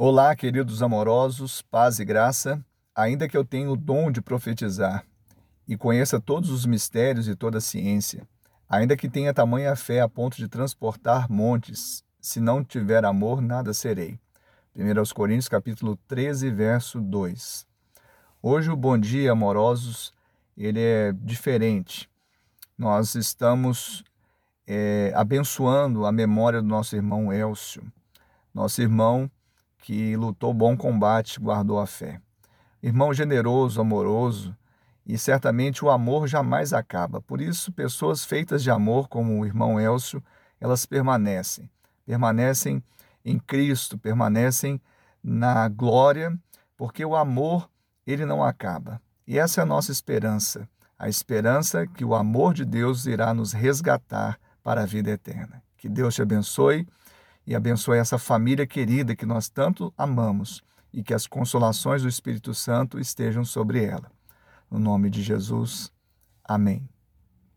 Olá, queridos amorosos, paz e graça. Ainda que eu tenha o dom de profetizar e conheça todos os mistérios e toda a ciência, ainda que tenha tamanha fé a ponto de transportar montes, se não tiver amor, nada serei. 1 Coríntios capítulo 13, verso 2. Hoje o bom dia, amorosos, ele é diferente. Nós estamos é, abençoando a memória do nosso irmão Elcio, nosso irmão que lutou bom combate, guardou a fé. Irmão generoso, amoroso, e certamente o amor jamais acaba. Por isso, pessoas feitas de amor, como o irmão Elcio, elas permanecem. Permanecem em Cristo, permanecem na glória, porque o amor, ele não acaba. E essa é a nossa esperança, a esperança que o amor de Deus irá nos resgatar para a vida eterna. Que Deus te abençoe e abençoe essa família querida que nós tanto amamos e que as consolações do Espírito Santo estejam sobre ela. No nome de Jesus, amém.